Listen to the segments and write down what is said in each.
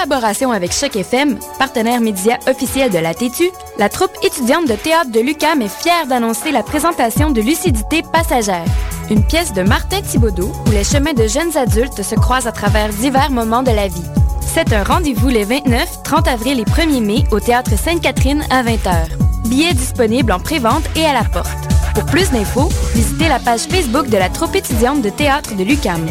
collaboration avec Choc FM, partenaire média officiel de la TETU, la troupe étudiante de théâtre de l'UCAM est fière d'annoncer la présentation de Lucidité passagère, une pièce de Martin Thibaudot où les chemins de jeunes adultes se croisent à travers divers moments de la vie. C'est un rendez-vous les 29, 30 avril et 1er mai au Théâtre Sainte-Catherine à 20h. Billets disponibles en pré-vente et à la porte. Pour plus d'infos, visitez la page Facebook de la troupe étudiante de théâtre de l'UCAM.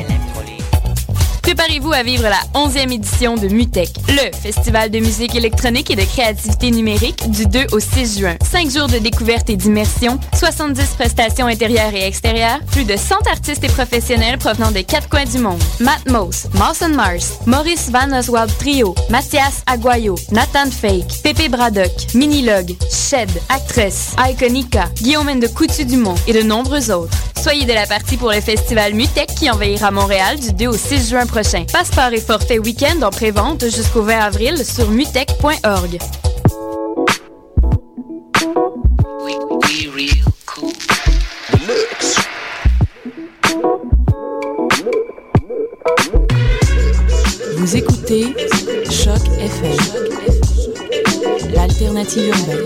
Préparez-vous à vivre la 11e édition de MUTEC, le festival de musique électronique et de créativité numérique du 2 au 6 juin. 5 jours de découverte et d'immersion, 70 prestations intérieures et extérieures, plus de 100 artistes et professionnels provenant des quatre coins du monde. Matt Moss, Mawson Mars, Maurice Van Oswald Trio, Mathias Aguayo, Nathan Fake, Pepe Braddock, Minilog, Shed, Actress, Iconica, Guillaume de Coutu-Dumont et de nombreux autres. Soyez de la partie pour le festival MUTEC qui envahira Montréal du 2 au 6 juin prochain. Passeport et forfait week-end en pré-vente jusqu'au 20 avril sur mutech.org. Vous écoutez Choc FM, l'alternative urbaine.